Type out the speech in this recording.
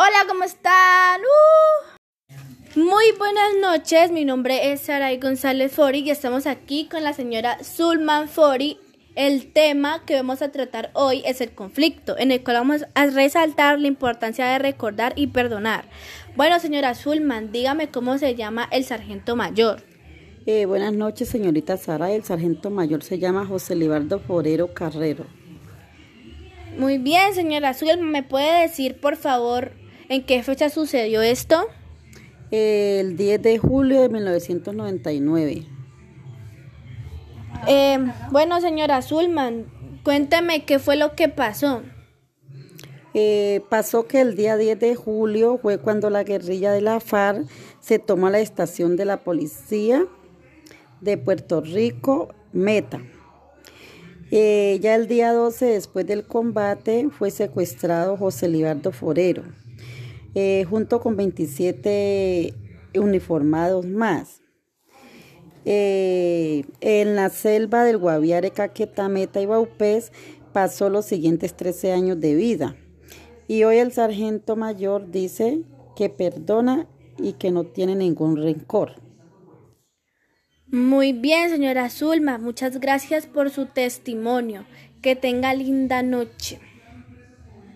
Hola, ¿cómo están? Uh. Muy buenas noches, mi nombre es Saray González Fori y estamos aquí con la señora Zulman Fori. El tema que vamos a tratar hoy es el conflicto, en el cual vamos a resaltar la importancia de recordar y perdonar. Bueno, señora Zulman, dígame cómo se llama el sargento mayor. Eh, buenas noches, señorita Sara. El sargento mayor se llama José Libardo Forero Carrero. Muy bien, señora Zulman, ¿me puede decir, por favor, en qué fecha sucedió esto? El 10 de julio de 1999. Eh, bueno, señora Zulman, cuénteme qué fue lo que pasó. Eh, pasó que el día 10 de julio fue cuando la guerrilla de la FARC se tomó la estación de la policía de Puerto Rico, Meta. Eh, ya el día 12, después del combate, fue secuestrado José Libardo Forero, eh, junto con 27 uniformados más. Eh, en la selva del Guaviare, Caquetá, Meta y Baupés pasó los siguientes 13 años de vida. Y hoy el sargento mayor dice que perdona y que no tiene ningún rencor. Muy bien, señora Zulma, muchas gracias por su testimonio. Que tenga linda noche.